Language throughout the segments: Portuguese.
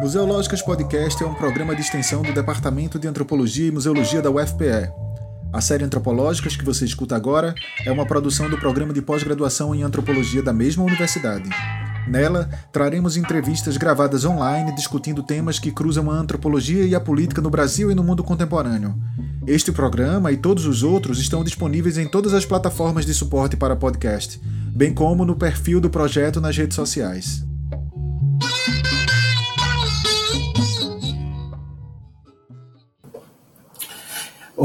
Museológicas Podcast é um programa de extensão do Departamento de Antropologia e Museologia da UFPE. A série Antropológicas que você escuta agora é uma produção do programa de pós-graduação em antropologia da mesma universidade. Nela, traremos entrevistas gravadas online discutindo temas que cruzam a antropologia e a política no Brasil e no mundo contemporâneo. Este programa e todos os outros estão disponíveis em todas as plataformas de suporte para podcast, bem como no perfil do projeto nas redes sociais.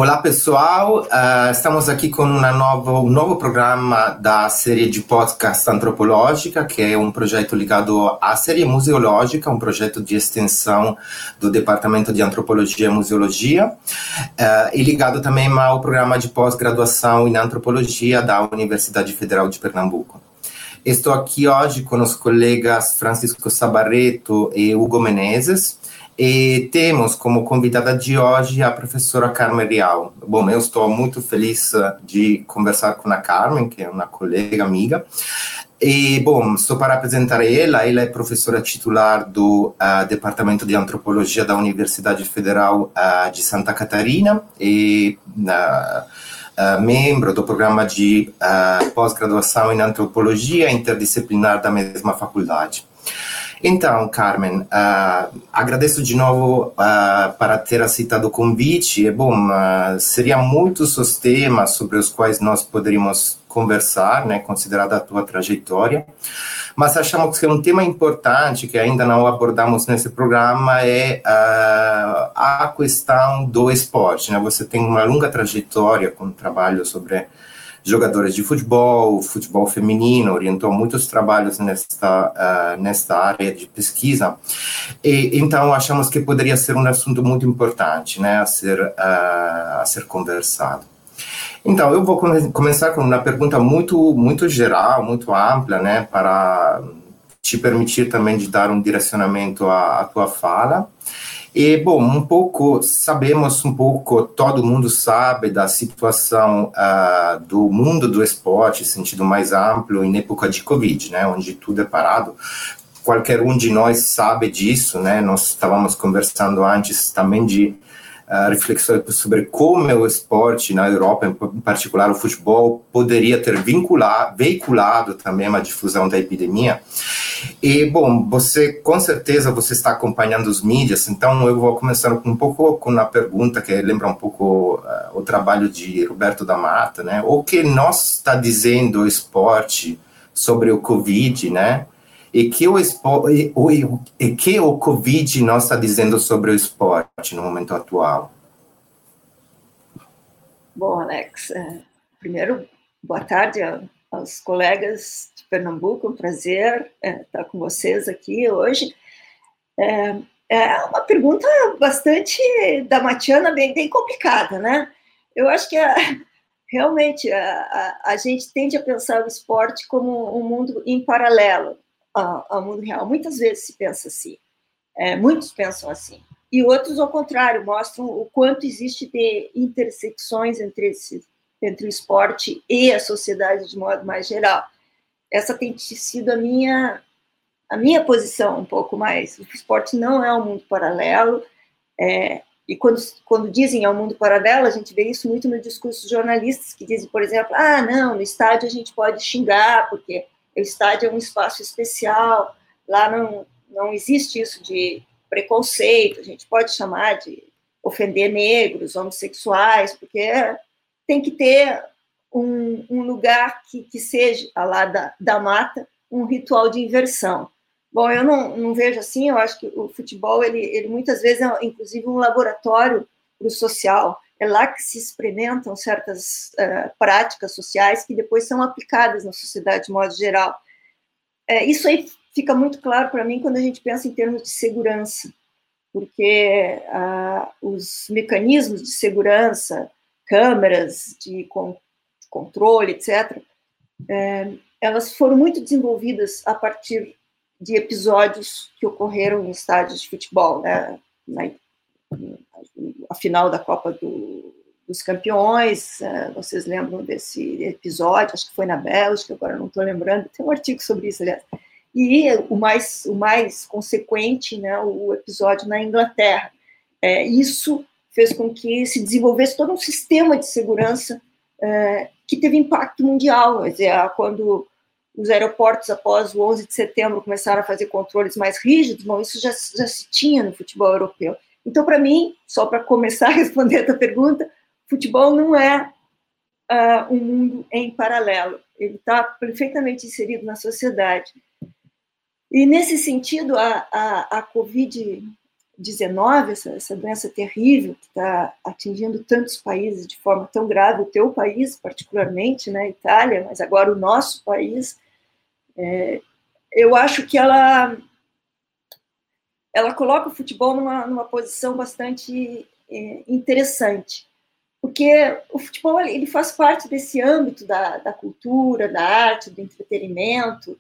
Olá pessoal, uh, estamos aqui com um novo programa da série de podcast antropológica, que é um projeto ligado à série museológica, um projeto de extensão do Departamento de Antropologia e Museologia, uh, e ligado também ao programa de pós-graduação em antropologia da Universidade Federal de Pernambuco. Estou aqui hoje com os colegas Francisco Sabarreto e Hugo Menezes, e temos como convidada de hoje a professora Carmen Real. Bom, eu estou muito feliz eh, de conversar com a Carmen, que é uma colega amiga. E, bom, só para apresentar ela, ela é professora titular do uh, Departamento de Antropologia da Universidade Federal uh, de Santa Catarina e uh, membro do programa de pós-graduação em Antropologia Interdisciplinar da mesma faculdade. Então, Carmen, uh, agradeço de novo uh, para ter aceitado o convite. É bom, uh, seria muitos os temas sobre os quais nós poderíamos conversar, né, considerada a tua trajetória. Mas achamos que um tema importante que ainda não abordamos nesse programa é a questão do esporte. Né? Você tem uma longa trajetória com trabalho sobre jogadores de futebol, futebol feminino, orientou muitos trabalhos nesta, uh, nesta área de pesquisa. E, então, achamos que poderia ser um assunto muito importante né, a, ser, uh, a ser conversado. Então, eu vou come começar com uma pergunta muito, muito geral, muito ampla, né, para te permitir também de dar um direcionamento à, à tua fala. E, bom, um pouco, sabemos um pouco, todo mundo sabe da situação uh, do mundo do esporte, sentido mais amplo, em época de Covid, né, onde tudo é parado. Qualquer um de nós sabe disso, né, nós estávamos conversando antes também de uh, reflexões sobre como o esporte na Europa, em particular o futebol, poderia ter vinculado, veiculado também a difusão da epidemia. E, bom, você, com certeza, você está acompanhando os mídias, então eu vou começar um pouco com uma pergunta que lembra um pouco uh, o trabalho de Roberto da Mata, né? O que nós está dizendo o esporte sobre o Covid, né? E que o, e, o, e que o Covid não está dizendo sobre o esporte no momento atual? Bom, Alex, é, primeiro, boa tarde aos colegas de Pernambuco, um prazer é, estar com vocês aqui hoje. É, é uma pergunta bastante da Matiana, bem, bem complicada, né? Eu acho que a, realmente a, a, a, gente tende a pensar o esporte como um mundo em paralelo ao, mundo real. Muitas vezes se pensa assim, é, muitos pensam assim, e outros, ao contrário, mostram o quanto existe de intersecções entre, esse, entre o esporte e a sociedade de modo mais geral. Essa tem sido a minha, a minha posição um pouco mais. O esporte não é um mundo paralelo, é, e quando, quando dizem é um mundo paralelo, a gente vê isso muito no discurso dos jornalistas, que dizem, por exemplo, ah, não, no estádio a gente pode xingar, porque o estádio é um espaço especial, lá não, não existe isso de preconceito, a gente pode chamar de ofender negros, homossexuais, porque tem que ter um, um lugar que, que seja, lá da, da mata, um ritual de inversão. Bom, eu não, não vejo assim, eu acho que o futebol, ele, ele muitas vezes é, inclusive, um laboratório para o social, é lá que se experimentam certas uh, práticas sociais que depois são aplicadas na sociedade de modo geral. É, isso aí fica muito claro para mim quando a gente pensa em termos de segurança, porque uh, os mecanismos de segurança, câmeras de con controle, etc., é, elas foram muito desenvolvidas a partir de episódios que ocorreram em estádios de futebol, né? Na, a final da Copa do, dos Campeões, uh, vocês lembram desse episódio, acho que foi na Bélgica, agora não estou lembrando, tem um artigo sobre isso, aliás. e o mais, o mais consequente, né, o episódio na Inglaterra. É, isso fez com que se desenvolvesse todo um sistema de segurança é, que teve impacto mundial. Quer dizer, quando os aeroportos, após o 11 de setembro, começaram a fazer controles mais rígidos, bom, isso já, já se tinha no futebol europeu. Então, para mim, só para começar a responder a tua pergunta, futebol não é uh, um mundo em paralelo. Ele está perfeitamente inserido na sociedade. E, nesse sentido, a, a, a Covid-19, essa, essa, doença terrível que está atingindo tantos países de forma tão grave, o teu país particularmente, né, Itália, mas agora o nosso país, é, eu acho que ela ela coloca o futebol numa, numa posição bastante é, interessante, porque o futebol ele faz parte desse âmbito da, da cultura, da arte, do entretenimento,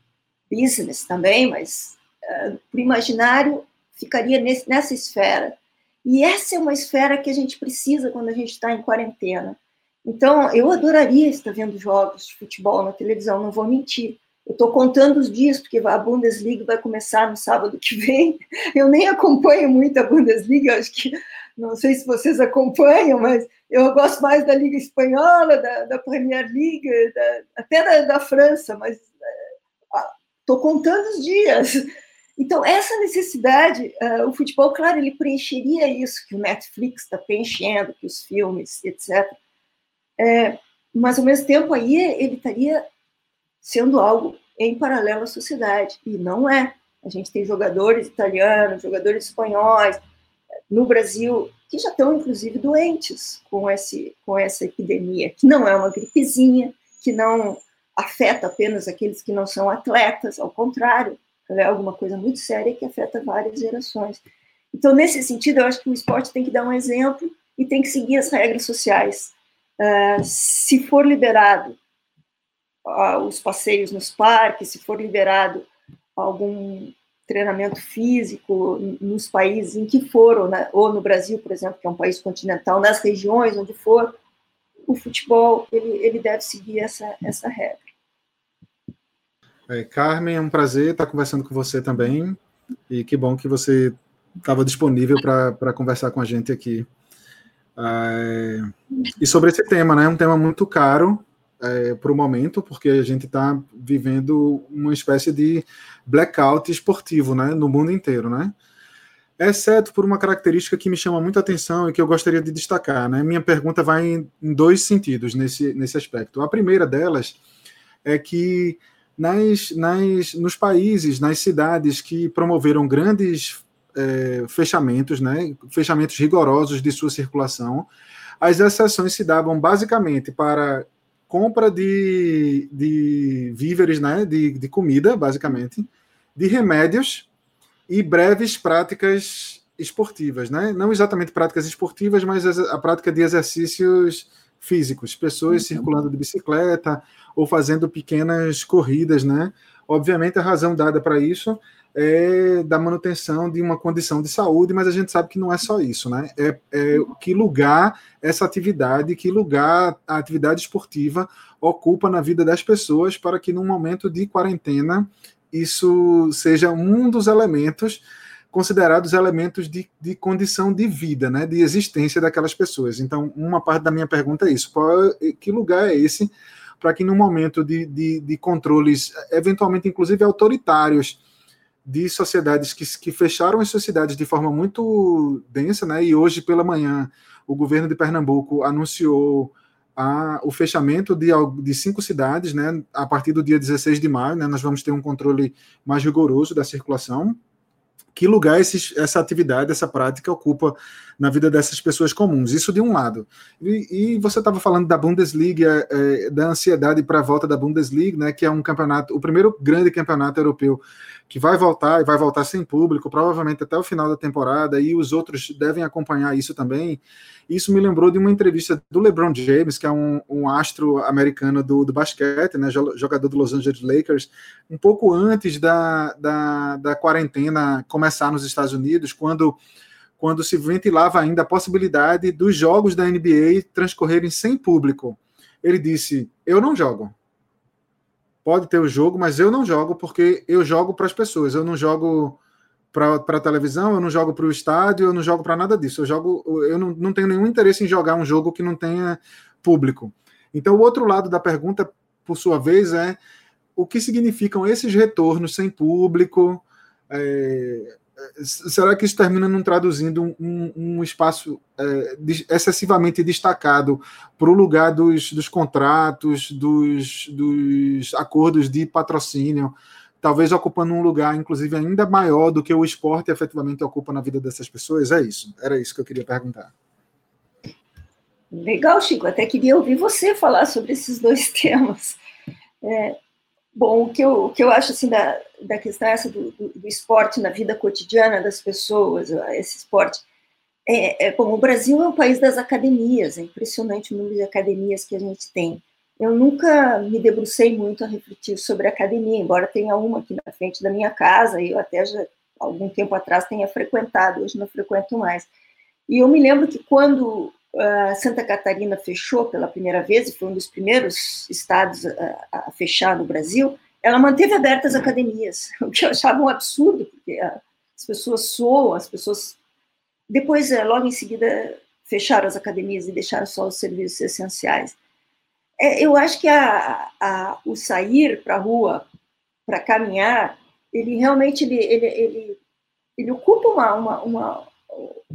business também, mas uh, o imaginário ficaria nesse, nessa esfera. E essa é uma esfera que a gente precisa quando a gente está em quarentena. Então, eu adoraria estar vendo jogos de futebol na televisão, não vou mentir. Eu estou contando os dias, porque a Bundesliga vai começar no sábado que vem. Eu nem acompanho muito a Bundesliga, acho que, não sei se vocês acompanham, mas eu gosto mais da Liga Espanhola, da, da Premier League, da, até da, da França, mas Estou contando os dias. Então, essa necessidade, uh, o futebol, claro, ele preencheria isso que o Netflix está preenchendo, que os filmes, etc. É, mas, ao mesmo tempo, aí ele estaria sendo algo em paralelo à sociedade, e não é. A gente tem jogadores italianos, jogadores espanhóis, no Brasil, que já estão, inclusive, doentes com, esse, com essa epidemia, que não é uma gripezinha, que não afeta apenas aqueles que não são atletas, ao contrário, é alguma coisa muito séria que afeta várias gerações. Então, nesse sentido, eu acho que o esporte tem que dar um exemplo e tem que seguir as regras sociais. Uh, se for liberado os passeios nos parques, se for liberado algum treinamento físico nos países em que for, ou, ou no Brasil, por exemplo, que é um país continental, nas regiões onde for, o futebol ele, ele deve seguir essa, essa regra. É, Carmen, é um prazer estar conversando com você também. E que bom que você estava disponível para conversar com a gente aqui. É, e sobre esse tema, né? Um tema muito caro é, para o momento, porque a gente está vivendo uma espécie de blackout esportivo, né? No mundo inteiro, né? Exceto por uma característica que me chama muita atenção e que eu gostaria de destacar, né? Minha pergunta vai em, dois sentidos nesse, nesse aspecto. A primeira delas é que nas, nas, nos países, nas cidades que promoveram grandes é, fechamentos, né, fechamentos rigorosos de sua circulação, as exceções se davam basicamente para compra de, de víveres, né, de, de comida, basicamente, de remédios e breves práticas esportivas, né? Não exatamente práticas esportivas, mas a prática de exercícios físicos, pessoas circulando de bicicleta ou fazendo pequenas corridas, né? Obviamente, a razão dada para isso é da manutenção de uma condição de saúde, mas a gente sabe que não é só isso, né? É, é que lugar essa atividade, que lugar a atividade esportiva ocupa na vida das pessoas para que, num momento de quarentena, isso seja um dos elementos considerados elementos de, de condição de vida, né, de existência daquelas pessoas. Então, uma parte da minha pergunta é isso: qual, é, que lugar é esse para que, no momento de, de, de, controles, eventualmente, inclusive autoritários, de sociedades que, que fecharam as sociedades de forma muito densa, né, e hoje pela manhã o governo de Pernambuco anunciou a, o fechamento de, de cinco cidades, né, a partir do dia 16 de maio, né, nós vamos ter um controle mais rigoroso da circulação. Que lugar essa atividade, essa prática ocupa na vida dessas pessoas comuns. Isso de um lado. E, e você estava falando da Bundesliga, é, da ansiedade para a volta da Bundesliga, né, que é um campeonato, o primeiro grande campeonato europeu que vai voltar e vai voltar sem público, provavelmente até o final da temporada, e os outros devem acompanhar isso também. Isso me lembrou de uma entrevista do LeBron James, que é um, um astro americano do, do basquete, né, jogador do Los Angeles Lakers, um pouco antes da, da, da quarentena começar nos Estados Unidos, quando quando se ventilava ainda a possibilidade dos jogos da NBA transcorrerem sem público. Ele disse: Eu não jogo. Pode ter o jogo, mas eu não jogo porque eu jogo para as pessoas. Eu não jogo para a televisão, eu não jogo para o estádio, eu não jogo para nada disso. Eu jogo, eu não, não tenho nenhum interesse em jogar um jogo que não tenha público. Então, o outro lado da pergunta, por sua vez, é o que significam esses retornos sem público? É, será que isso termina não traduzindo um, um espaço é, excessivamente destacado para o lugar dos, dos contratos, dos, dos acordos de patrocínio? talvez ocupando um lugar, inclusive, ainda maior do que o esporte efetivamente ocupa na vida dessas pessoas? É isso. Era isso que eu queria perguntar. Legal, Chico. Até queria ouvir você falar sobre esses dois temas. É, bom, o que, eu, o que eu acho assim da, da questão essa do, do, do esporte na vida cotidiana das pessoas, esse esporte, é, é, bom, o Brasil é um país das academias, é impressionante o número de academias que a gente tem. Eu nunca me debrucei muito a refletir sobre academia, embora tenha uma aqui na frente da minha casa, e eu até já algum tempo atrás tenha frequentado, hoje não frequento mais. E eu me lembro que quando uh, Santa Catarina fechou pela primeira vez, foi um dos primeiros estados a, a fechar no Brasil, ela manteve abertas as academias, o que eu achava um absurdo, porque as pessoas soam, as pessoas. Depois, eh, logo em seguida, fecharam as academias e deixaram só os serviços essenciais. É, eu acho que a, a, o sair para a rua para caminhar, ele realmente ele, ele, ele, ele ocupa uma, uma, uma,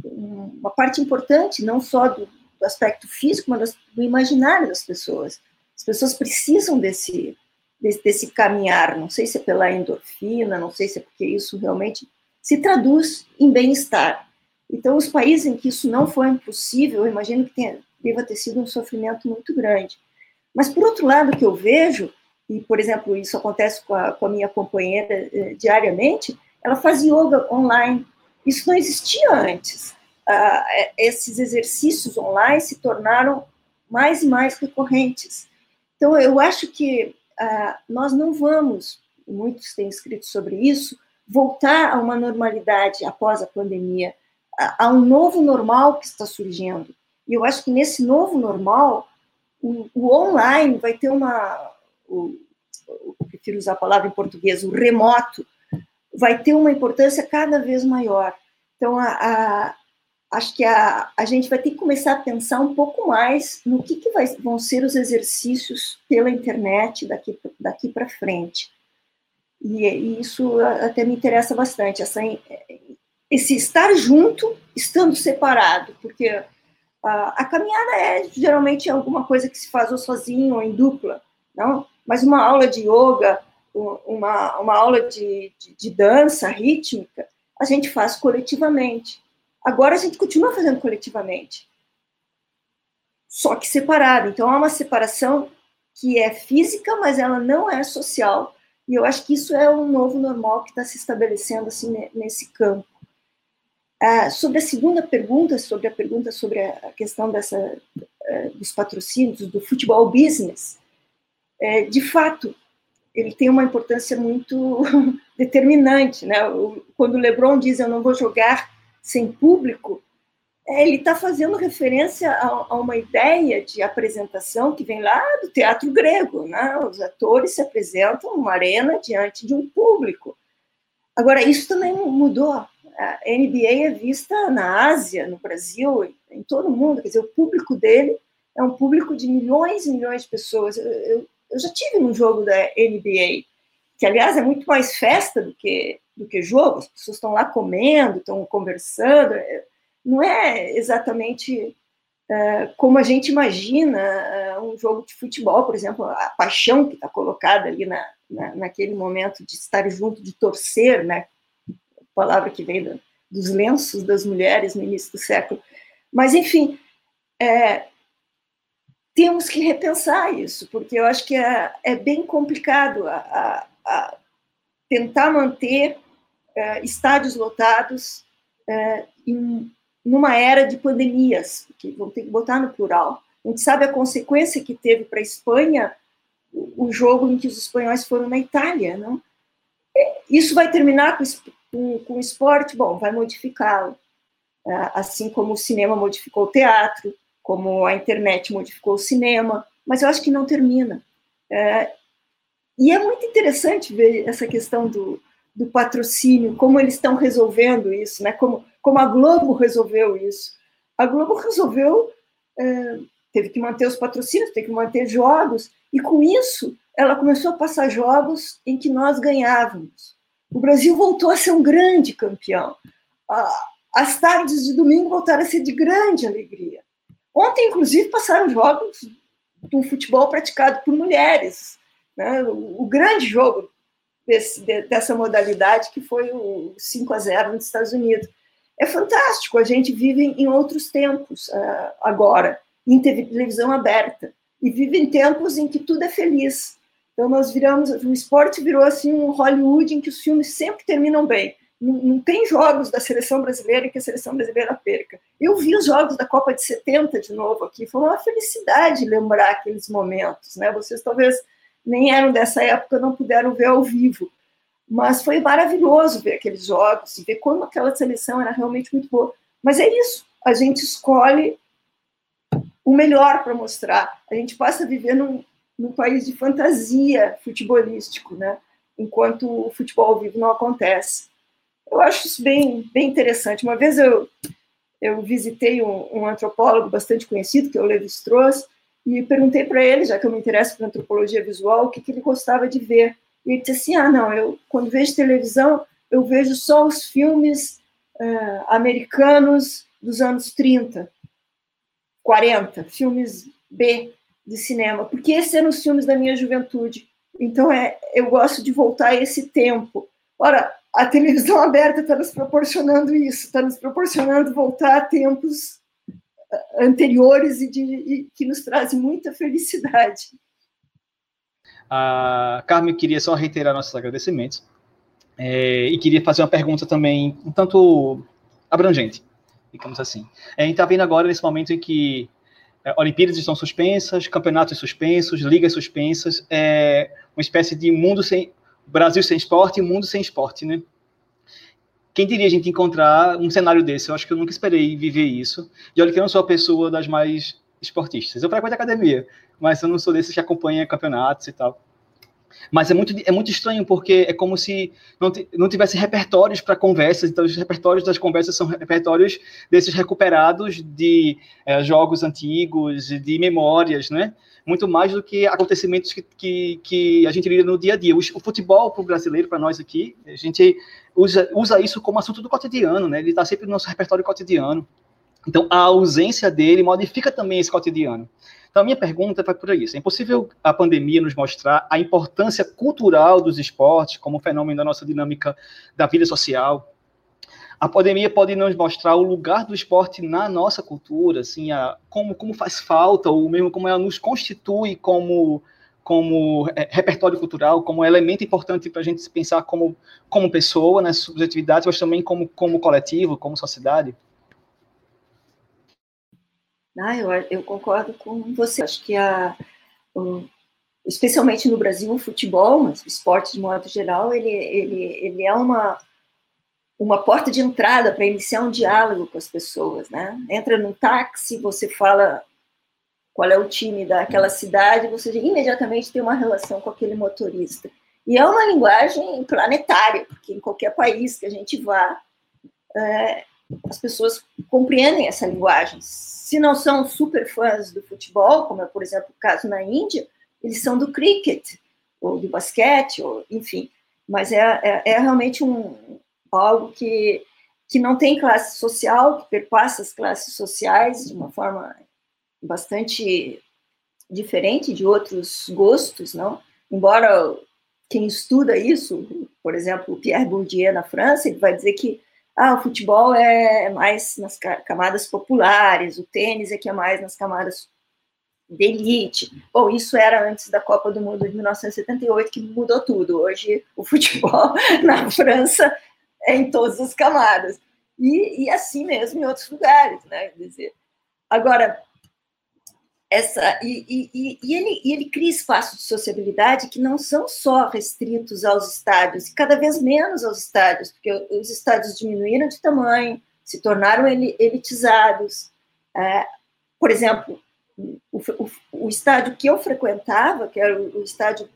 uma, parte importante, não só do, do aspecto físico, mas do imaginário das pessoas. As pessoas precisam desse, desse, desse caminhar, não sei se é pela endorfina, não sei se é porque isso realmente se traduz em bem-estar. Então, os países em que isso não foi possível, eu imagino que tenha, deva ter sido um sofrimento muito grande. Mas, por outro lado, o que eu vejo, e, por exemplo, isso acontece com a, com a minha companheira eh, diariamente, ela faz yoga online. Isso não existia antes. Ah, é, esses exercícios online se tornaram mais e mais recorrentes. Então, eu acho que ah, nós não vamos, muitos têm escrito sobre isso, voltar a uma normalidade após a pandemia, a, a um novo normal que está surgindo. E eu acho que nesse novo normal, o, o online vai ter uma. O, eu prefiro usar a palavra em português, o remoto, vai ter uma importância cada vez maior. Então, a, a, acho que a, a gente vai ter que começar a pensar um pouco mais no que, que vai, vão ser os exercícios pela internet daqui, daqui para frente. E, e, isso até me interessa bastante, essa, esse estar junto, estando separado, porque a, a caminhada é geralmente alguma coisa que se faz ou sozinho ou em dupla, não? Mas uma aula de yoga, uma, uma aula de, de, de dança rítmica, a gente faz coletivamente. Agora a gente continua fazendo coletivamente, só que separado. Então há uma separação que é física, mas ela não é social. E eu acho que isso é um novo normal que está se estabelecendo assim nesse campo. Ah, sobre a segunda pergunta, sobre a pergunta sobre a questão dessa, uh, dos patrocínios, do futebol business, é, de fato, ele tem uma importância muito determinante. Né? Quando o LeBron diz eu não vou jogar sem público, é, ele está fazendo referência a, a, uma ideia de apresentação que vem lá do teatro grego. Né? Os atores se apresentam numa arena diante de um público. Agora, isso também mudou a NBA é vista na Ásia, no Brasil, em todo o mundo. Quer dizer, o público dele é um público de milhões e milhões de pessoas. Eu, eu, eu já tive num jogo da NBA, que aliás é muito mais festa do que do que jogo. As pessoas estão lá comendo, estão conversando. Não é exatamente uh, como a gente imagina uh, um jogo de futebol, por exemplo, a paixão que está colocada ali na, na, naquele momento de estar junto, de torcer, né? palavra que vem do, dos lenços das mulheres no início do século. Mas, enfim, é, temos que repensar isso, porque eu acho que é, é bem complicado a, a, a tentar manter é, estádios lotados é, em, numa era de pandemias, que vão ter que botar no plural. A gente sabe a consequência que teve para a Espanha o, o jogo em que os espanhóis foram na Itália, não? Isso vai terminar com, com, com o esporte, bom, vai modificá-lo. É, assim como o cinema modificou o teatro, como a internet modificou o cinema, mas eu acho que não termina. É, e é muito interessante ver essa questão do, do patrocínio, como eles estão resolvendo isso, né? como, como a Globo resolveu isso. A Globo resolveu, é, teve que manter os patrocínios, teve que manter jogos, e com isso ela começou a passar jogos em que nós ganhávamos. O Brasil voltou a ser um grande campeão. As tardes de domingo voltaram a ser de grande alegria. Ontem, inclusive, passaram jogos do futebol praticado por mulheres. Né? O, grande jogo desse, dessa modalidade, que foi o 5 a 0 nos Estados Unidos. É fantástico, a gente vive em outros tempos uh, agora, em televisão aberta, e vive em tempos em que tudo é feliz. Então nós viramos, o esporte virou assim um Hollywood em que os filmes sempre terminam bem. Não, tem jogos da seleção brasileira que a seleção brasileira perca. Eu vi os jogos da Copa de 70 de novo aqui, foi uma felicidade lembrar aqueles momentos, né? Vocês talvez nem eram dessa época, não puderam ver ao vivo. Mas foi maravilhoso ver aqueles jogos e ver como aquela seleção era realmente muito boa. Mas é isso, a gente escolhe o melhor para mostrar. A gente passa a viver num, num país de fantasia futebolístico, né? enquanto o futebol ao vivo não acontece. Eu acho isso bem, bem interessante. Uma vez eu, eu visitei um, um antropólogo bastante conhecido, que é o Levi Strauss, e perguntei para ele, já que eu me interesso por antropologia visual, o que, que ele gostava de ver. E ele disse assim: ah, não, eu quando vejo televisão, eu vejo só os filmes uh, americanos dos anos 30, 40, filmes B de cinema, porque esses eram os filmes da minha juventude. Então, é, eu gosto de voltar a esse tempo. Ora, a televisão aberta está nos proporcionando isso, está nos proporcionando voltar a tempos anteriores e, de, e que nos trazem muita felicidade. A Carmen queria só reiterar nossos agradecimentos é, e queria fazer uma pergunta também um tanto abrangente, digamos assim. A gente está vendo agora nesse momento em que é, Olimpíadas estão suspensas, campeonatos suspensos, ligas suspensas, é uma espécie de mundo sem Brasil sem esporte e mundo sem esporte, né? Quem diria a gente encontrar um cenário desse? Eu acho que eu nunca esperei viver isso. E olha que eu não sou a pessoa das mais esportistas. Eu frequento academia, mas eu não sou desses que acompanha campeonatos e tal. Mas é muito, é muito estranho, porque é como se não, não tivesse repertórios para conversas, então os repertórios das conversas são repertórios desses recuperados de é, jogos antigos, de memórias, né? muito mais do que acontecimentos que, que, que a gente lida no dia a dia. O, o futebol para o brasileiro, para nós aqui, a gente usa, usa isso como assunto do cotidiano, né? Ele está sempre no nosso repertório cotidiano. Então, a ausência dele modifica também esse cotidiano. Então, a minha pergunta vai por isso. É impossível a pandemia nos mostrar a importância cultural dos esportes como fenômeno da nossa dinâmica da vida social, a pandemia pode nos mostrar o lugar do esporte na nossa cultura, assim, a, como, como faz falta, ou mesmo como ela nos constitui como, como é, repertório cultural, como elemento importante para a gente se pensar como, como pessoa, nas subjetividades, mas também como, como coletivo, como sociedade. Ah, eu, eu concordo com você. Acho que a, o, especialmente no Brasil, o futebol, mas o esporte de modo geral, ele, ele, ele é uma uma porta de entrada para iniciar um diálogo com as pessoas, né? Entra num táxi, você fala qual é o time daquela cidade, você imediatamente tem uma relação com aquele motorista. E é uma linguagem planetária, porque em qualquer país que a gente vá, é, as pessoas compreendem essa linguagem. Se não são super fãs do futebol, como é, por exemplo, o caso na Índia, eles são do cricket, ou do basquete, ou, enfim. Mas é, é, é realmente um, algo que, que não tem classe social, que perpassa as classes sociais de uma forma bastante diferente de outros gostos, não? Embora quem estuda isso, por exemplo, Pierre Bourdieu na França, ele vai dizer que ah, o futebol é mais nas camadas populares, o tênis é que é mais nas camadas de elite. Bom, isso era antes da Copa do Mundo de 1978, que mudou tudo. Hoje, o futebol na França é em todas as camadas. E, e assim mesmo em outros lugares, né? Quer dizer, agora, essa, e, e, e, ele, e ele cria espaços de sociabilidade que não são só restritos aos estádios, e cada vez menos aos estádios, porque os estádios diminuíram de tamanho, se tornaram elitizados. É, por exemplo, o, o, o, estádio que eu frequentava, que era o, o estádio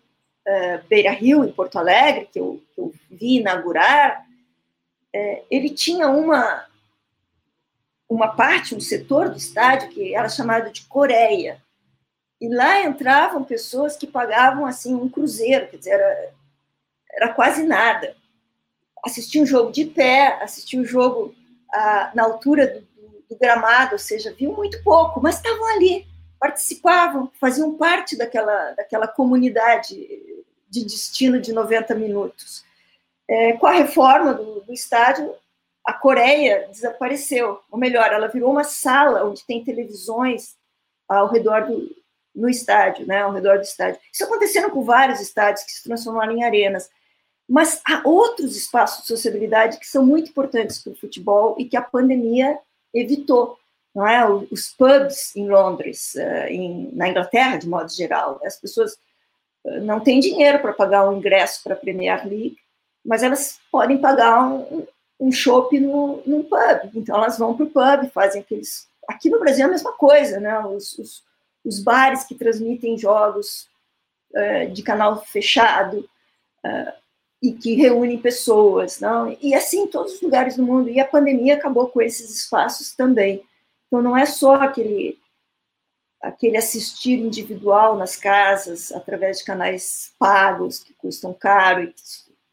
uh, Beira Rio, em Porto Alegre, que eu, que eu vi inaugurar, uh, ele tinha uma, uma parte, um setor do estádio que era chamado de Coreia. E lá entravam pessoas que pagavam assim um cruzeiro, quer dizer, era, era quase nada. Assistir um jogo de pé, assistir um jogo ah, na altura do, do, do, gramado, ou seja, viu muito pouco, mas estavam ali, participavam, faziam parte daquela, daquela comunidade de destino de 90 minutos. É, com a reforma do, do estádio, a Coreia desapareceu, ou melhor, ela virou uma sala onde tem televisões ao redor do no estádio, né, ao redor do estádio. Isso acontecendo com vários estádios que se transformaram em arenas. Mas há outros espaços de sociabilidade que são muito importantes para o futebol e que a pandemia evitou. Não é? Os pubs em Londres, eh, em, na Inglaterra, de modo geral, as pessoas eh, não têm dinheiro para pagar um ingresso para a Premier League, mas elas podem pagar um, um chopp no, num pub. Então elas vão para o pub, fazem aqueles. Aqui no Brasil é a mesma coisa, né? Os, os, os bares que transmitem jogos uh, de canal fechado uh, e que reúnem pessoas, não? E assim todos os lugares do mundo. E a pandemia acabou com esses espaços também. Então não é só aquele aquele assistir individual nas casas através de canais pagos que custam caro e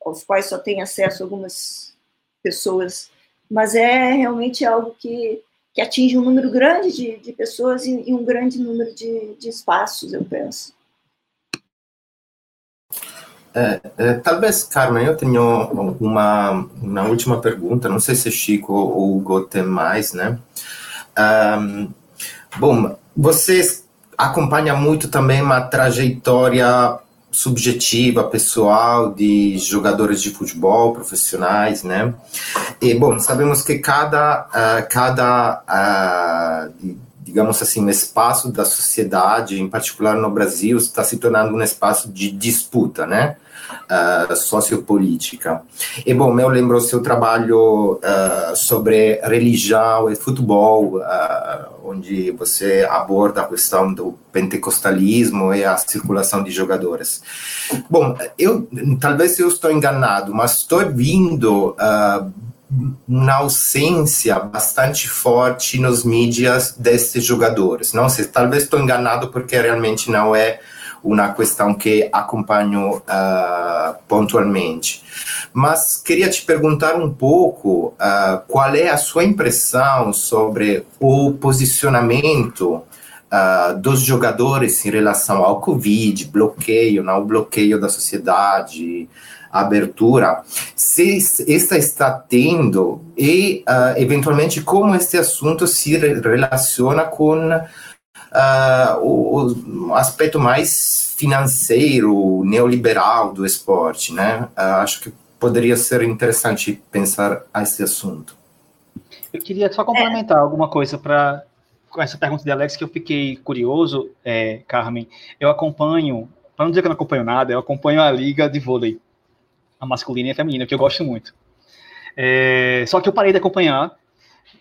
aos quais só tem acesso algumas pessoas, mas é realmente algo que que atinge um número grande de, de pessoas e, e, um grande número de, de espaços, eu penso. É, é, talvez, Carmen, eu tenho uma, uma última pergunta, não sei se Chico ou Hugo tem mais, né? Um, bom, vocês acompanham muito também uma trajetória subjetiva, pessoal de jogadores de futebol profissionais, né? E bom, sabemos que cada uh, cada uh, digamos assim, espaço da sociedade, em particular no Brasil, está se tornando um espaço de disputa, né? Uh, sociopolítica. E, bom, eu lembro o seu trabalho uh, sobre religião e futebol, uh, onde você aborda a questão do pentecostalismo e a circulação de jogadores. Bom, eu talvez eu estou enganado, mas estou vindo uma ausência bastante forte nos mídias desses jogadores. Não sei, talvez estou enganado porque realmente não é uma questão que acompanho uh, pontualmente. Mas queria te perguntar um pouco uh, qual é a sua impressão sobre o posicionamento Uh, dos jogadores em relação ao Covid, bloqueio, não, bloqueio da sociedade, abertura, se esta está tendo e, uh, eventualmente, como este assunto se relaciona com uh, o, o, aspecto mais financeiro, neoliberal do esporte, né? Uh, acho que poderia ser interessante pensar a esse assunto. Eu queria só complementar é. alguma coisa para com essa pergunta de Alex que eu fiquei curioso, é, Carmen. Eu acompanho, para não dizer que eu não acompanho nada, eu acompanho a liga de vôlei, a masculina e a feminina, que eu gosto muito. É, só que eu parei de acompanhar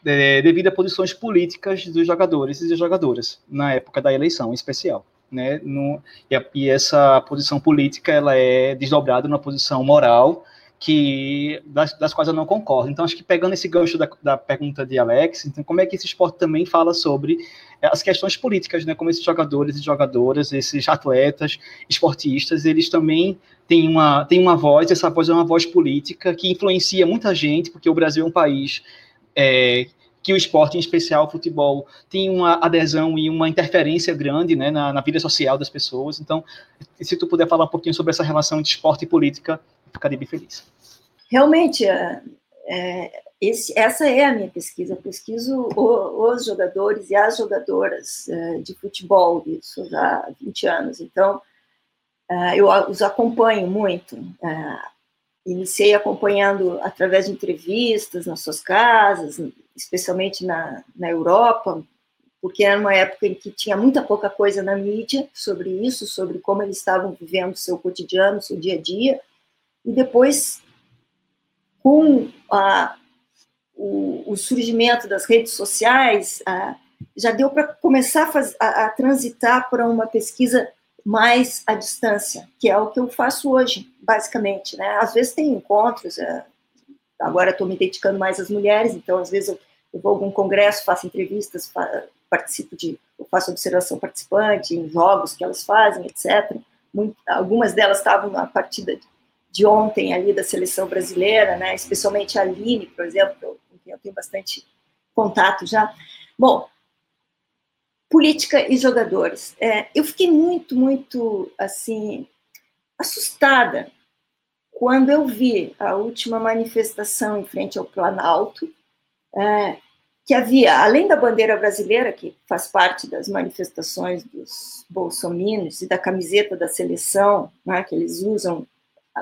é, devido a posições políticas dos jogadores e das jogadoras na época da eleição, em especial. Né? No, e, a, e, essa posição política ela é desdobrada numa posição moral que das, das, quais eu não concordo. Então, acho que pegando esse gancho da, da, pergunta de Alex, então, como é que esse esporte também fala sobre as questões políticas, né? Como esses jogadores e jogadoras, esses atletas, esportistas, eles também têm uma, têm uma voz, essa voz é uma voz política que influencia muita gente, porque o Brasil é um país é, que o esporte, em especial o futebol, tem uma adesão e uma interferência grande né, na, na, vida social das pessoas. Então, se tu puder falar um pouquinho sobre essa relação de esporte e política, ficaria bem feliz. Realmente, é, é, esse, essa é a minha pesquisa. Eu pesquiso o, os jogadores e as jogadoras é, de futebol, há 20 anos. Então, é, eu os acompanho muito. Iniciei acompanhando através de entrevistas nas suas casas, especialmente na, na Europa, porque era uma época em que tinha muita pouca coisa na mídia sobre isso, sobre como eles estavam vivendo seu cotidiano, seu dia a dia, e depois, com a, o, o, surgimento das redes sociais, a, já deu para começar a, faz, a transitar para uma pesquisa mais à distância, que é o que eu faço hoje, basicamente. Né? Às vezes tem encontros, é, agora estou me dedicando mais às mulheres, então às vezes eu, eu vou a algum congresso, faço entrevistas, fa participo de, eu faço observação participante em jogos que elas fazem, etc. Muito, algumas delas estavam na partida de, de, ontem ali da seleção brasileira, né? especialmente a Aline, por exemplo, quem eu tenho bastante contato já. Bom, política e jogadores. É, eu fiquei muito, muito, assim, assustada quando eu vi a última manifestação em frente ao Planalto, é, que havia, além da bandeira brasileira, que faz parte das manifestações dos bolsominions e da camiseta da seleção, né, que eles usam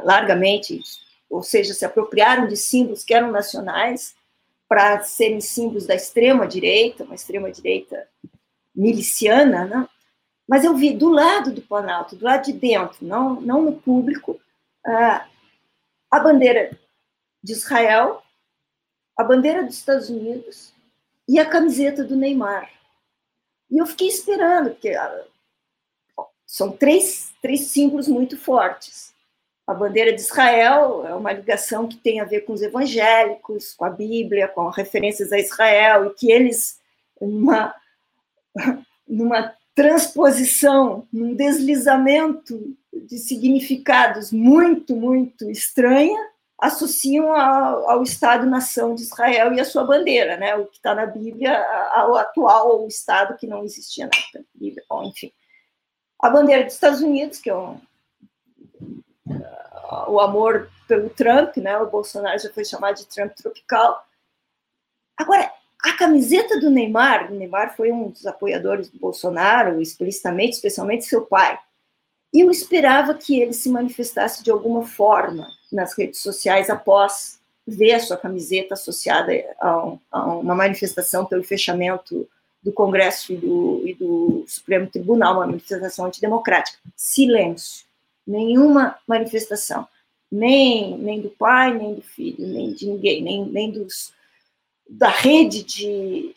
largamente, ou seja, se apropriaram de símbolos que eram nacionais para serem símbolos da extrema-direita, uma extrema-direita miliciana, né? mas eu vi do lado do Planalto, do lado de dentro, não, não no público, a bandeira de Israel, a bandeira dos Estados Unidos e a camiseta do Neymar. E eu fiquei esperando, porque são três, três símbolos muito fortes. A bandeira de Israel é uma ligação que tem a ver com os evangélicos, com a Bíblia, com referências a Israel, e que eles, uma numa transposição, num deslizamento de significados muito, muito estranha, associam ao, ao Estado-nação de Israel e a sua bandeira, né? o que está na Bíblia, ao atual Estado que não existia na Bíblia. Bom, enfim. A bandeira dos Estados Unidos, que é um, o amor pelo Trump, né? o Bolsonaro já foi chamado de Trump tropical. Agora, a camiseta do Neymar, o Neymar foi um dos apoiadores do Bolsonaro, explicitamente, especialmente seu pai. E eu esperava que ele se manifestasse de alguma forma nas redes sociais após ver a sua camiseta associada a, a uma manifestação pelo fechamento do Congresso e do, e do Supremo Tribunal, uma manifestação antidemocrática. Silêncio. Nenhuma manifestação. Nem, nem do pai, nem do filho, nem de ninguém, nem, nem dos da rede de,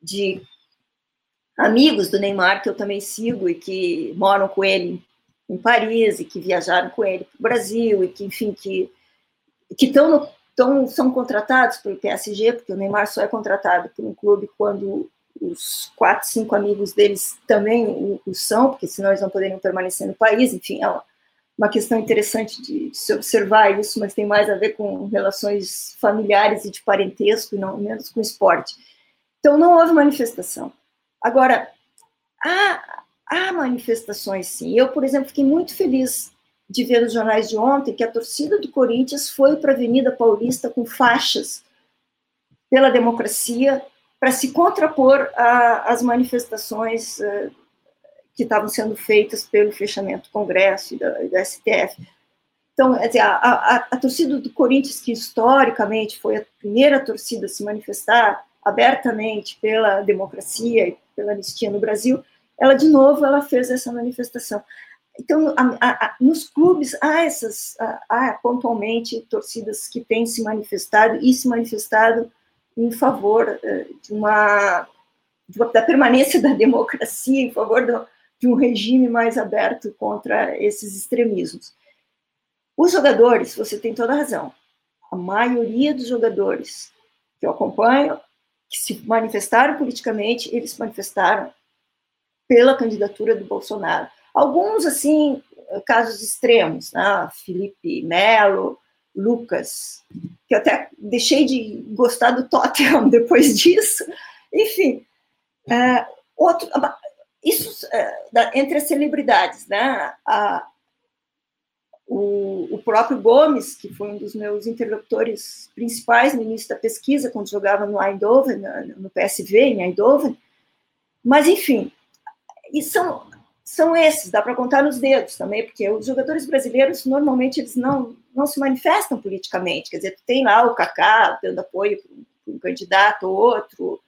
de amigos do Neymar, que eu também sigo e que moram com ele em Paris e que viajaram com ele para o Brasil e que, enfim, que, que tão, são contratados pelo PSG, porque o Neymar só é contratado por um clube quando os quatro, cinco amigos deles também o, o são, porque senão eles não poderiam permanecer no país, enfim, é uma, uma questão interessante de, de, se observar isso, mas tem mais a ver com relações familiares e de parentesco, e não menos com esporte. Então, não houve manifestação. Agora, há, há manifestações, sim. Eu, por exemplo, fiquei muito feliz de ver nos jornais de ontem que a torcida do Corinthians foi para a Avenida Paulista com faixas pela democracia para se contrapor às manifestações uh, que estavam sendo feitas pelo fechamento do Congresso e da, da STF. Então, a, a, a, torcida do Corinthians, que historicamente foi a primeira torcida a se manifestar abertamente pela democracia e pela anistia no Brasil, ela de novo ela fez essa manifestação. Então, nos clubes há essas, há pontualmente torcidas que têm se manifestado e se manifestado em favor eh, de uma da permanência da democracia, em favor do, de um regime mais aberto contra esses extremismos. Os jogadores, você tem toda a razão, a maioria dos jogadores que eu acompanho, que se manifestaram politicamente, eles se manifestaram pela candidatura do Bolsonaro. Alguns, assim, casos extremos, né? Felipe Melo, Lucas, que até deixei de gostar do Tottenham depois disso. Enfim, é, outro, isso é, entre as celebridades, né? A, o, o, próprio Gomes, que foi um dos meus interlocutores principais no início da pesquisa, quando jogava no Eindhoven, no PSV, em Eindhoven. Mas, enfim, e são, são esses, dá para contar nos dedos também, porque os jogadores brasileiros, normalmente, eles não, não se manifestam politicamente. Quer dizer, tem lá o Kaká dando apoio para um candidato ou outro,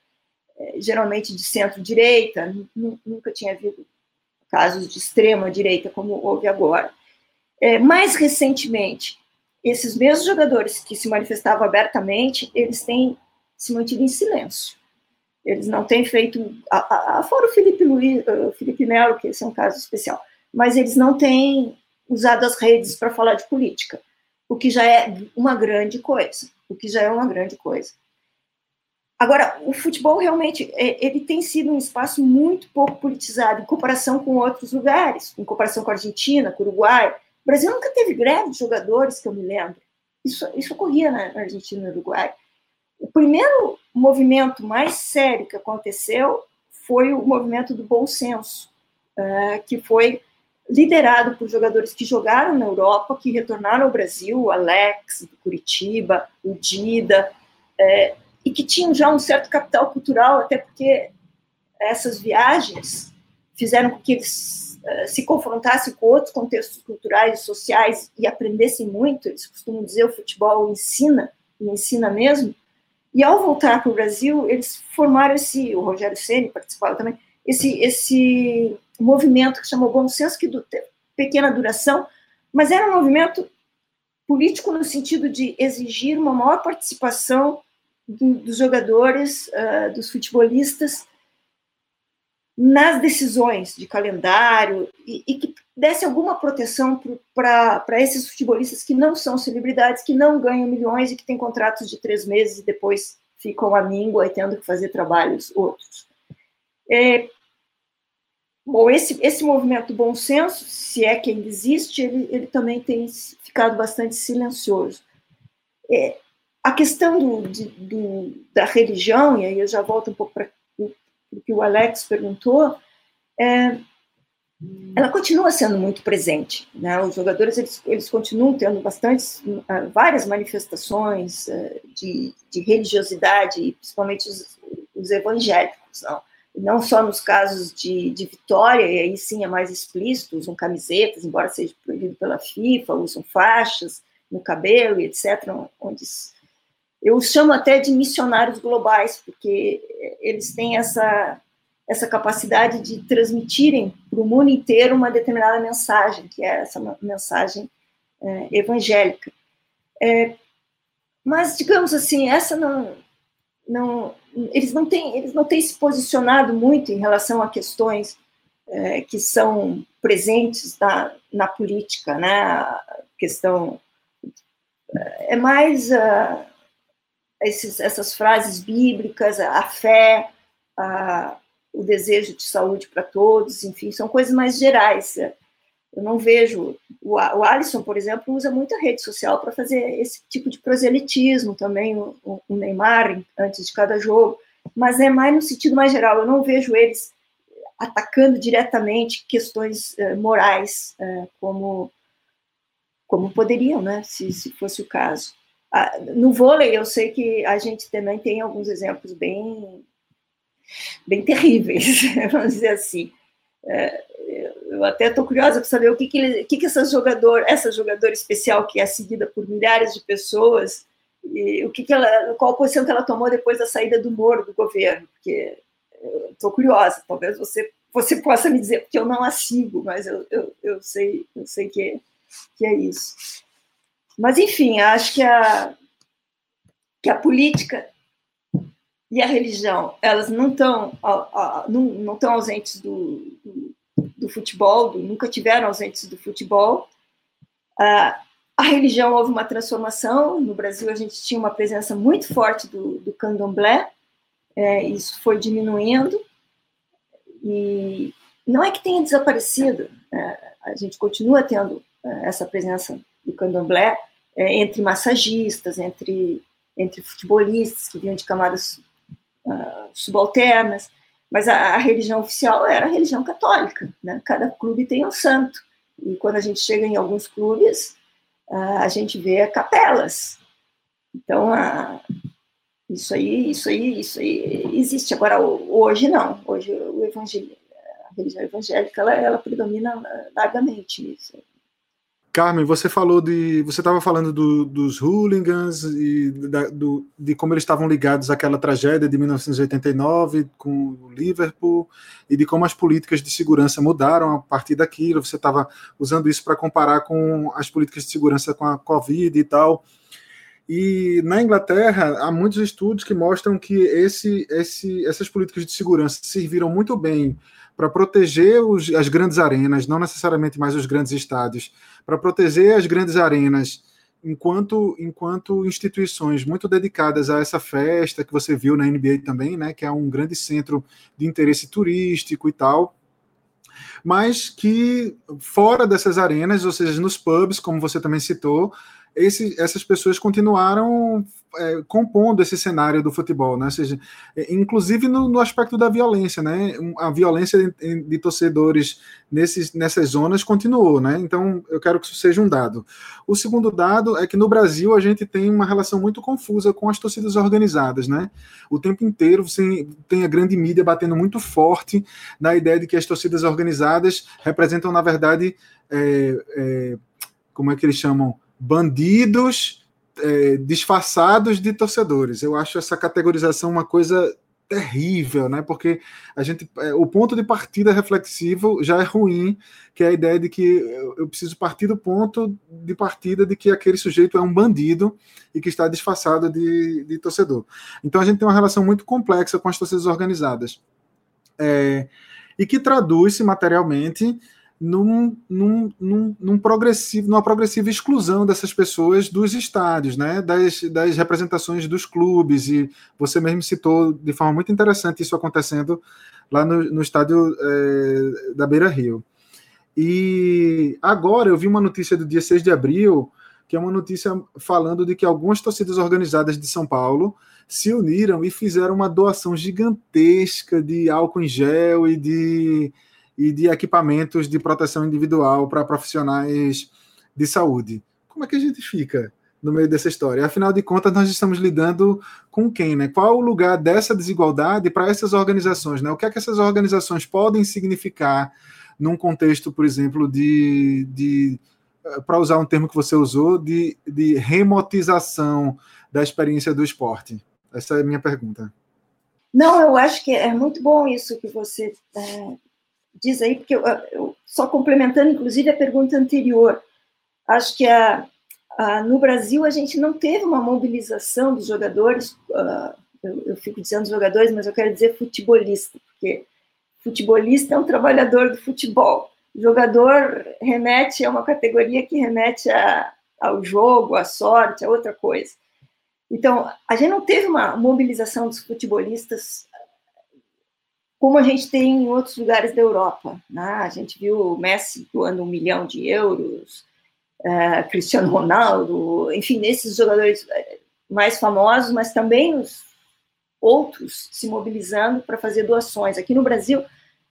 geralmente de centro-direita, nunca tinha havido casos de extrema-direita como houve agora. É, mais recentemente, esses mesmos jogadores que se manifestavam abertamente, eles têm se mantido em silêncio. Eles não têm feito, a, fora o Felipe Luiz, o Felipe Melo, que esse é um caso especial, mas eles não têm usado as redes para falar de política, o que já é uma grande coisa, o que já é uma grande coisa. Agora, o futebol realmente é, ele tem sido um espaço muito pouco politizado em comparação com outros lugares, em comparação com a Argentina, com o Uruguai. O Brasil nunca teve greve de jogadores, que eu me lembro. Isso, isso ocorria na Argentina e no Uruguai. O primeiro movimento mais sério que aconteceu foi o movimento do bom senso, uh, que foi liderado por jogadores que jogaram na Europa, que retornaram ao Brasil, o Alex, do Curitiba, o Dida, é, e que tinham já um certo capital cultural, até porque essas viagens fizeram com que eles uh, se confrontassem com outros contextos culturais e sociais e aprendessem muito. Eles costumam dizer o futebol ensina, e ensina mesmo. E ao voltar para o Brasil, eles formaram esse, o Rogério Ceni participava também, esse, esse movimento que chamou Bom Senso, que teve pequena duração, mas era um movimento político no sentido de exigir uma maior participação do, dos jogadores, uh, dos futebolistas, nas decisões de calendário e, e que desse alguma proteção para esses futebolistas que não são celebridades, que não ganham milhões e que têm contratos de três meses e depois ficam à míngua e tendo que fazer trabalhos outros. É, bom, esse, esse movimento bom senso, se é que ainda existe, ele, ele também tem ficado bastante silencioso. É, a questão do, de, do, da religião, e aí eu já volto um pouco para o que o Alex perguntou, é, ela continua sendo muito presente. Né? Os jogadores eles, eles continuam tendo bastantes, uh, várias manifestações uh, de, de, religiosidade, principalmente os, os evangélicos. Não? não só nos casos de, de, vitória, e aí sim é mais explícito, usam camisetas, embora seja proibido pela FIFA, usam faixas no cabelo etc., onde eu chamo até de missionários globais, porque eles têm essa essa capacidade de transmitirem para o mundo inteiro uma determinada mensagem, que é essa mensagem é, evangélica. É, mas, digamos assim, essa não, não, eles não têm, eles não têm se posicionado muito em relação a questões é, que são presentes na, na política, né? A questão é, é mais uh, esses, essas frases bíblicas, a fé, a, o desejo de saúde para todos, enfim, são coisas mais gerais. Eu não vejo. O, o Alisson, por exemplo, usa muita rede social para fazer esse tipo de proselitismo também, o, o, Neymar, antes de cada jogo, mas é mais no sentido mais geral. Eu não vejo eles atacando diretamente questões uh, morais, uh, como, como poderiam, né, se, se fosse o caso. Uh, no vôlei, eu sei que a gente também tem alguns exemplos bem bem terríveis, vamos dizer assim. É, eu até estou curiosa para saber o que que, que, que essa jogador, essa jogadora especial que é seguida por milhares de pessoas, o que, que ela, qual posição que ela tomou depois da saída do Moro do governo, porque estou curiosa. Talvez você você possa me dizer porque eu não a sigo, mas eu, eu, eu sei eu sei que é, que é isso. Mas enfim, acho que a que a política e a religião, elas não estão não, não ausentes do, do, do futebol, do, nunca tiveram ausentes do futebol. A religião houve uma transformação. No Brasil, a gente tinha uma presença muito forte do, do candomblé, é, isso foi diminuindo. E não é que tenha desaparecido, é, a gente continua tendo é, essa presença do candomblé é, entre massagistas, entre, entre futebolistas que vinham de camadas uh, subalternas, mas a, a, religião oficial era a religião católica, né? Cada clube tem um santo. E quando a gente chega em alguns clubes, uh, a gente vê capelas. Então, uh, isso aí, isso aí, isso aí existe. Agora, hoje não. Hoje o evangelho, a religião evangélica ela, ela predomina largamente nisso. Carmen, você falou de. Você estava falando do, dos hooligans e da, do, de como eles estavam ligados àquela tragédia de 1989 com o Liverpool e de como as políticas de segurança mudaram a partir daquilo. Você estava usando isso para comparar com as políticas de segurança com a Covid e tal. E na Inglaterra há muitos estudos que mostram que esse, esse, essas políticas de segurança serviram muito bem para proteger os, as grandes arenas, não necessariamente mais os grandes estádios, para proteger as grandes arenas enquanto, enquanto instituições muito dedicadas a essa festa que você viu na NBA também, né, que é um grande centro de interesse turístico e tal, mas que fora dessas arenas, ou seja, nos pubs, como você também citou, esse, essas pessoas continuaram é, compondo esse cenário do futebol, né? Ou seja, é, inclusive no, no, aspecto da violência, né? A violência de, de, torcedores nesses, nessas zonas continuou, né? Então eu quero que isso seja um dado. O segundo dado é que no Brasil a gente tem uma relação muito confusa com as torcidas organizadas, né? O tempo inteiro você tem a grande mídia batendo muito forte na ideia de que as torcidas organizadas representam, na verdade, é, é como é que eles chamam? Bandidos é, disfarçados de torcedores. Eu acho essa categorização uma coisa terrível, né? Porque a gente, é, o ponto de partida reflexivo já é ruim, que é a ideia de que eu, preciso partir do ponto de partida de que aquele sujeito é um bandido e que está disfarçado de, de torcedor. Então a gente tem uma relação muito complexa com as torcidas organizadas. É, e que traduz-se materialmente num, num, num, num, progressivo, numa progressiva exclusão dessas pessoas dos estádios, né, das, das representações dos clubes, e você mesmo citou de forma muito interessante isso acontecendo lá no, no estádio é, da Beira Rio. E agora eu vi uma notícia do dia 6 de abril, que é uma notícia falando de que algumas torcidas organizadas de São Paulo se uniram e fizeram uma doação gigantesca de álcool em gel e de e de equipamentos de proteção individual para profissionais de saúde. Como é que a gente fica no meio dessa história? Afinal de contas, nós estamos lidando com quem, né? Qual o lugar dessa desigualdade para essas organizações, né? O que é que essas organizações podem significar num contexto, por exemplo, de, de eh, para usar um termo que você usou, de, de remotização da experiência do esporte? Essa é a minha pergunta. Não, eu acho que é muito bom isso que você é, diz aí, porque eu, eu, só complementando, inclusive, a pergunta anterior, acho que a, a, no Brasil a gente não teve uma mobilização dos jogadores, uh, eu, eu, fico dizendo jogadores, mas eu quero dizer futebolista, porque futebolista é um trabalhador do futebol, jogador remete a uma categoria que remete a, ao jogo, à sorte, a outra coisa. Então, a gente não teve uma mobilização dos futebolistas como a gente tem em outros lugares da Europa. Né? A gente viu o Messi doando um milhão de euros, uh, Cristiano Ronaldo, enfim, esses jogadores eh, mais famosos, mas também os outros se mobilizando para fazer doações. Aqui no Brasil,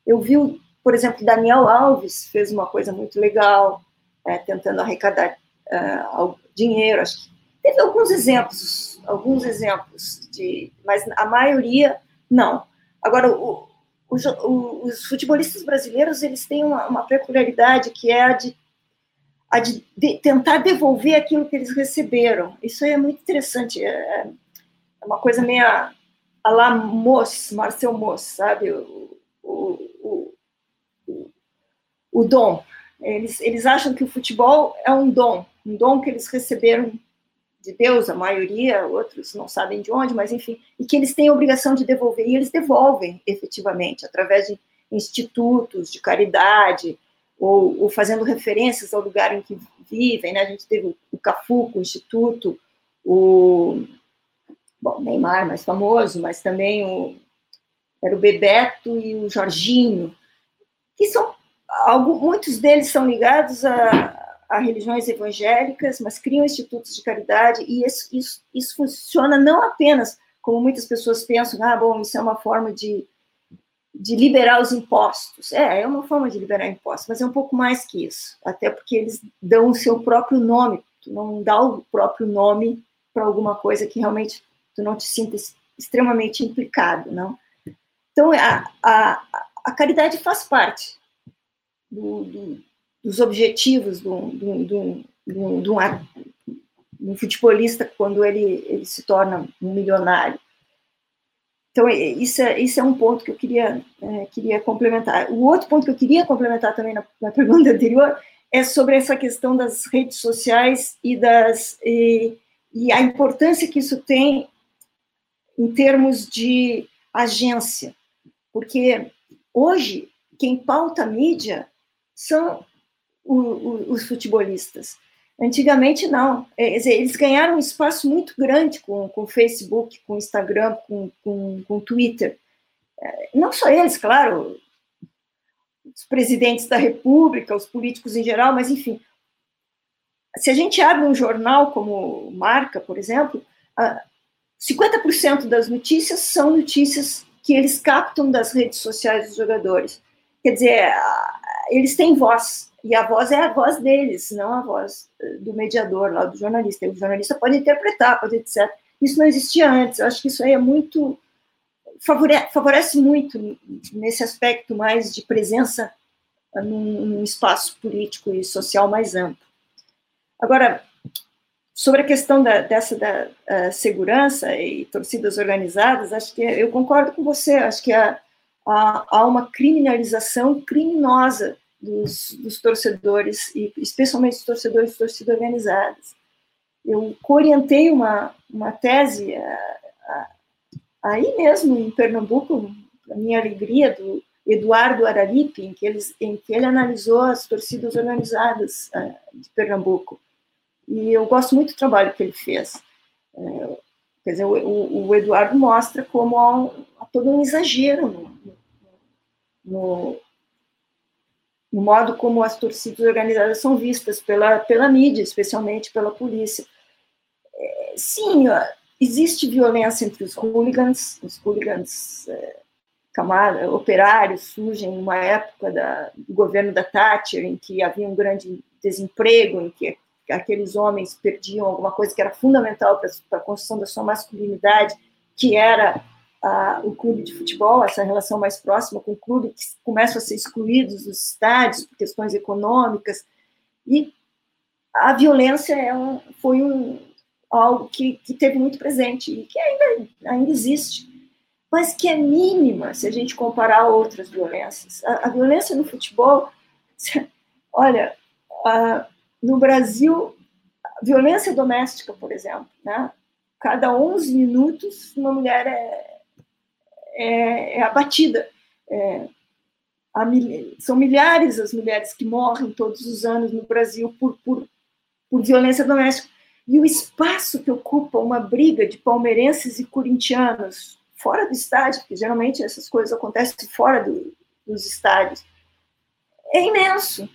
eu vi, por exemplo, Daniel Alves fez uma coisa muito legal, é, tentando arrecadar uh, dinheiro. Acho que teve alguns exemplos, alguns exemplos de, mas a maioria não. Agora, o, os, os futebolistas brasileiros eles têm uma, uma, peculiaridade que é a de, a de, de, tentar devolver aquilo que eles receberam. Isso é muito interessante. É, é uma coisa meio a la Moss, Marcel Moss, sabe? O, o, o, o dom. Eles, eles acham que o futebol é um dom, um dom que eles receberam de Deus, a maioria, outros não sabem de onde, mas enfim, e que eles têm a obrigação de devolver, e eles devolvem efetivamente, através de institutos de caridade, ou, ou fazendo referências ao lugar em que vivem, né? A gente teve o Cafuco, o Instituto, o bom, Neymar mais famoso, mas também o era o Bebeto e o Jorginho, que são algo, muitos deles são ligados a, a religiões evangélicas, mas criam institutos de caridade, e isso, isso, isso funciona não apenas como muitas pessoas pensam, ah, bom, isso é uma forma de, de liberar os impostos. É, é uma forma de liberar impostos, mas é um pouco mais que isso, até porque eles dão o seu próprio nome, tu não dá o próprio nome para alguma coisa que realmente tu não te sinta extremamente implicado, não? Então, a, a, a caridade faz parte do, do dos objetivos de um, futebolista quando ele, ele se torna um milionário. Então, isso é, isso é um ponto que eu queria, é, queria complementar. O outro ponto que eu queria complementar também na, na, pergunta anterior é sobre essa questão das redes sociais e, das, e, e a importância que isso tem em termos de agência, porque hoje quem pauta a mídia são o, o, os futebolistas. Antigamente, não. É, eles ganharam um espaço muito grande com o Facebook, com o Instagram, com, com, com o Twitter. É, não só eles, claro, os presidentes da República, os políticos em geral, mas, enfim. Se a gente abre um jornal como Marca, por exemplo, 50% das notícias são notícias que eles captam das redes sociais dos jogadores. Quer dizer, eles têm voz, e a voz é a voz deles, não a voz eh, do mediador, lá do jornalista. O jornalista pode interpretar, pode etc. Isso não existia antes. Eu acho que isso aí é muito. Favorece, favorece muito nesse aspecto mais de presença num, num espaço político e social mais amplo. Agora, sobre a questão da, dessa da segurança e torcidas organizadas, acho que eu concordo com você. Acho que há, há, há uma criminalização criminosa dos, dos torcedores, e especialmente dos torcedores de torcidas organizadas. Eu orientei uma, uma tese a, a, aí mesmo em Pernambuco, a minha alegria, do Eduardo Araripe, em que, eles, em que ele analisou as torcidas organizadas uh, de Pernambuco. E eu gosto muito do trabalho que ele fez. Uh, quer dizer, o, o, Eduardo mostra como há, um, há todo um exagero no, no, no modo como as torcidas organizadas são vistas pela, pela mídia, especialmente pela polícia. É, sim, existe violência entre os hooligans, os hooligans é, camada, operários surgem numa época da, do governo da Thatcher, em que havia um grande desemprego, em que aqueles homens perdiam alguma coisa que era fundamental para a construção da sua masculinidade, que era o clube de futebol, essa relação mais próxima com o clube, que começam a ser excluídos dos estádios por questões econômicas, e a violência é um, foi um, algo que, que teve muito presente e que ainda, ainda existe, mas que é mínima se a gente comparar outras violências. A, a violência no futebol, olha, a, no Brasil, violência doméstica, por exemplo, né? cada 11 minutos uma mulher é, é, é abatida. É, são milhares as mulheres que morrem todos os anos no Brasil por, por, por violência doméstica. E o espaço que ocupa uma briga de palmeirenses e corintianos fora do estádio, porque geralmente essas coisas acontecem fora do, dos estádios, é imenso.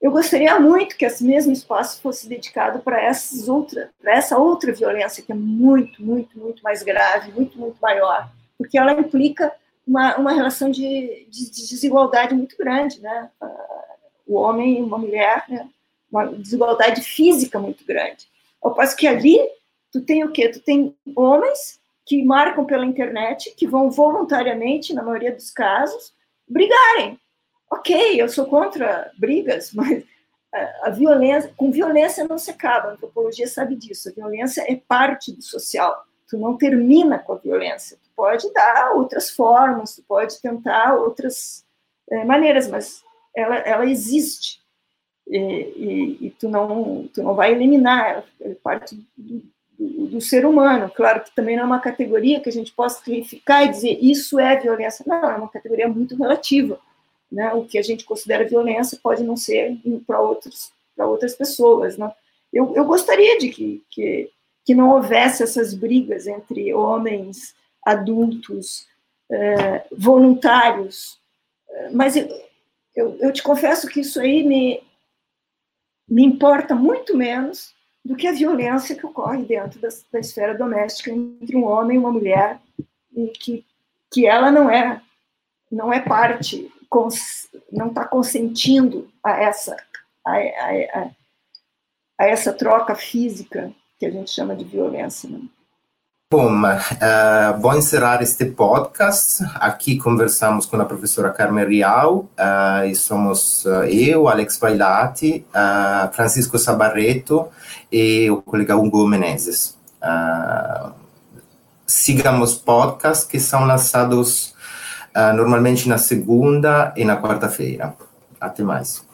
Eu gostaria muito que esse mesmo espaço fosse dedicado para outra, para essa outra violência que é muito, muito, muito mais grave, muito, muito maior porque ela implica uma, uma relação de, de, de desigualdade muito grande, né? O homem e uma mulher, né? uma desigualdade física muito grande. Ao passo que ali, tu tem o quê? Tu tem homens que marcam pela internet, que vão voluntariamente, na maioria dos casos, brigarem. Ok, eu sou contra brigas, mas a violência, com violência não se acaba, a antropologia sabe disso, a violência é parte do social, tu não termina com a violência, pode dar outras formas, tu pode tentar outras é, maneiras, mas ela, ela existe. E, e, e, tu, não, tu não vai eliminar, ela é parte do, do, do, ser humano. Claro que também não é uma categoria que a gente possa verificar e dizer isso é violência. Não, é uma categoria muito relativa. Né? O que a gente considera violência pode não ser para outros para outras pessoas. Né? Eu, eu gostaria de que, que, que não houvesse essas brigas entre homens adultos, é, voluntários. É, mas eu, eu, eu, te confesso que isso aí me, me importa muito menos do que a violência que ocorre dentro da, da esfera doméstica entre um homem e uma mulher, e que, que ela não é não é parte, não está consentindo a essa a, a, a, a, essa troca física que a gente chama de violência. Né? Bom, uh, vou encerrar este podcast. Aqui conversamos com a professora Carmen Rial, uh, e somos uh, eu, Alex Bailati, Francisco Sabarreto e o colega Hugo Menezes. sigamos podcasts que são lançados normalmente na segunda e na quarta-feira. Até mais.